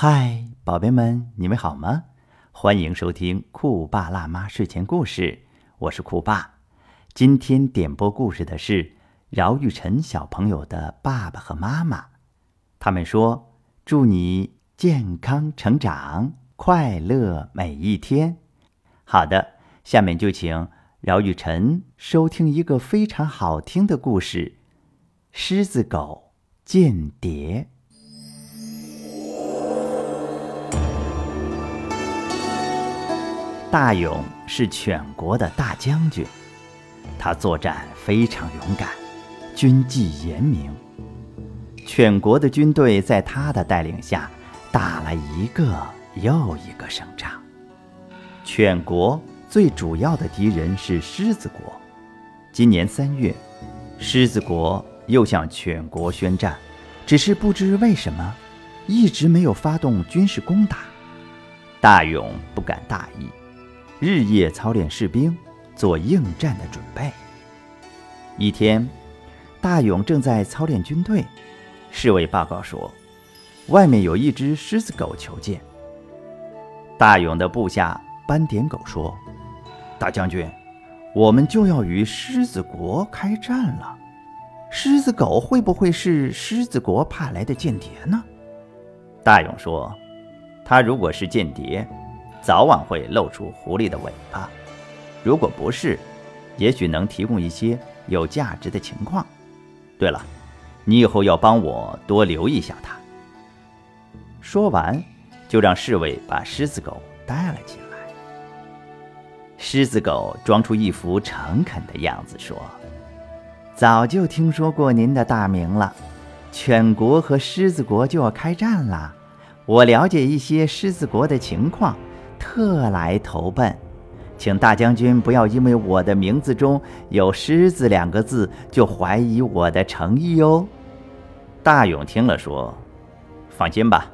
嗨，宝贝们，你们好吗？欢迎收听酷爸辣妈睡前故事，我是酷爸。今天点播故事的是饶玉晨小朋友的爸爸和妈妈，他们说：“祝你健康成长，快乐每一天。”好的，下面就请饶玉晨收听一个非常好听的故事《狮子狗间谍》。大勇是犬国的大将军，他作战非常勇敢，军纪严明。犬国的军队在他的带领下打了一个又一个胜仗。犬国最主要的敌人是狮子国。今年三月，狮子国又向犬国宣战，只是不知为什么，一直没有发动军事攻打。大勇不敢大意。日夜操练士兵，做应战的准备。一天，大勇正在操练军队，侍卫报告说，外面有一只狮子狗求见。大勇的部下斑点狗说：“大将军，我们就要与狮子国开战了，狮子狗会不会是狮子国派来的间谍呢？”大勇说：“他如果是间谍。”早晚会露出狐狸的尾巴，如果不是，也许能提供一些有价值的情况。对了，你以后要帮我多留意一下他。说完，就让侍卫把狮子狗带了进来。狮子狗装出一副诚恳的样子说：“早就听说过您的大名了，犬国和狮子国就要开战了，我了解一些狮子国的情况。”特来投奔，请大将军不要因为我的名字中有“狮子”两个字就怀疑我的诚意哦。大勇听了说：“放心吧，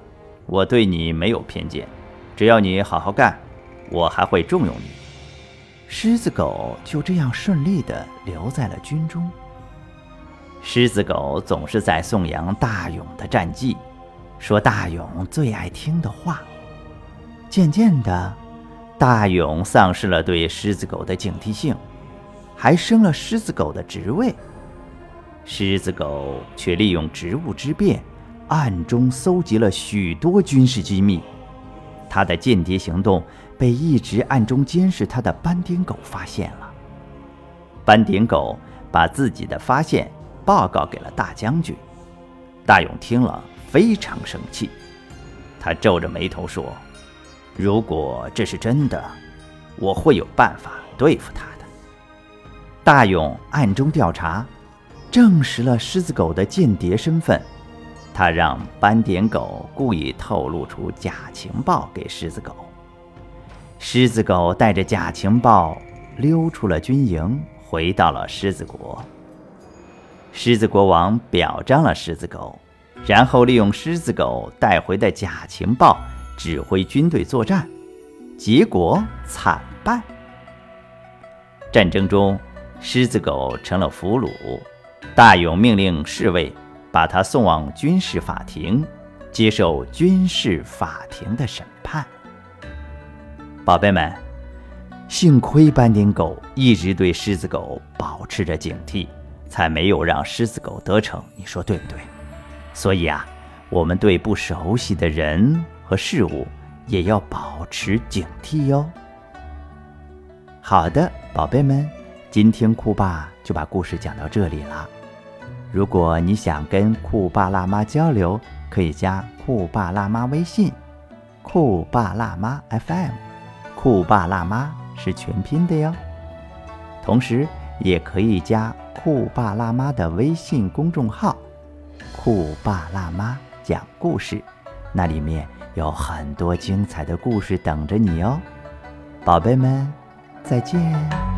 我对你没有偏见，只要你好好干，我还会重用你。”狮子狗就这样顺利地留在了军中。狮子狗总是在颂扬大勇的战绩，说大勇最爱听的话。渐渐的，大勇丧失了对狮子狗的警惕性，还升了狮子狗的职位。狮子狗却利用职务之便，暗中搜集了许多军事机密。他的间谍行动被一直暗中监视他的斑点狗发现了。斑点狗把自己的发现报告给了大将军。大勇听了非常生气，他皱着眉头说。如果这是真的，我会有办法对付他的。大勇暗中调查，证实了狮子狗的间谍身份。他让斑点狗故意透露出假情报给狮子狗。狮子狗带着假情报溜出了军营，回到了狮子国。狮子国王表彰了狮子狗，然后利用狮子狗带回的假情报。指挥军队作战，结果惨败。战争中，狮子狗成了俘虏。大勇命令侍卫把他送往军事法庭，接受军事法庭的审判。宝贝们，幸亏斑点狗一直对狮子狗保持着警惕，才没有让狮子狗得逞。你说对不对？所以啊，我们对不熟悉的人。和事物也要保持警惕哟。好的，宝贝们，今天酷爸就把故事讲到这里了。如果你想跟酷爸辣妈交流，可以加酷爸辣妈微信“酷爸辣妈 FM”，酷爸辣妈是全拼的哟。同时，也可以加酷爸辣妈的微信公众号“酷爸辣妈讲故事”，那里面。有很多精彩的故事等着你哦，宝贝们，再见。